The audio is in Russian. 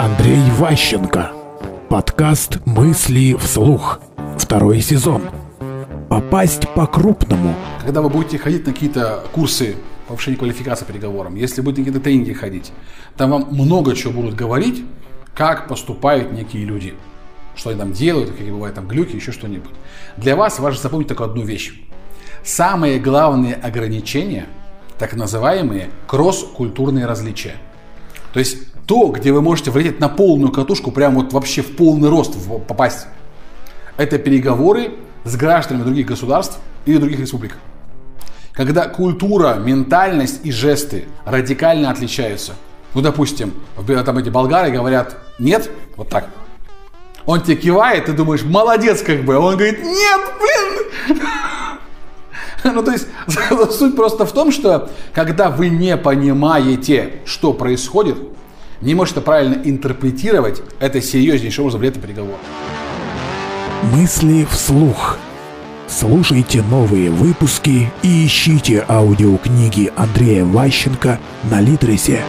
Андрей Ващенко. Подкаст «Мысли вслух». Второй сезон. Попасть по-крупному. Когда вы будете ходить на какие-то курсы повышения квалификации переговорам, если будете на какие-то тренинги ходить, там вам много чего будут говорить, как поступают некие люди. Что они там делают, какие бывают там глюки, еще что-нибудь. Для вас важно запомнить только одну вещь. Самые главные ограничения, так называемые кросс-культурные различия. То есть то, где вы можете влететь на полную катушку, прямо вот вообще в полный рост попасть, это переговоры с гражданами других государств или других республик. Когда культура, ментальность и жесты радикально отличаются. Ну, допустим, там эти болгары говорят «нет», вот так. Он тебе кивает, ты думаешь, молодец как бы. А он говорит, нет, блин. Ну, то есть, суть просто в том, что когда вы не понимаете, что происходит, не можете правильно интерпретировать, это серьезнейший образом влияет на переговор. Мысли вслух. Слушайте новые выпуски и ищите аудиокниги Андрея Ващенко на Литресе.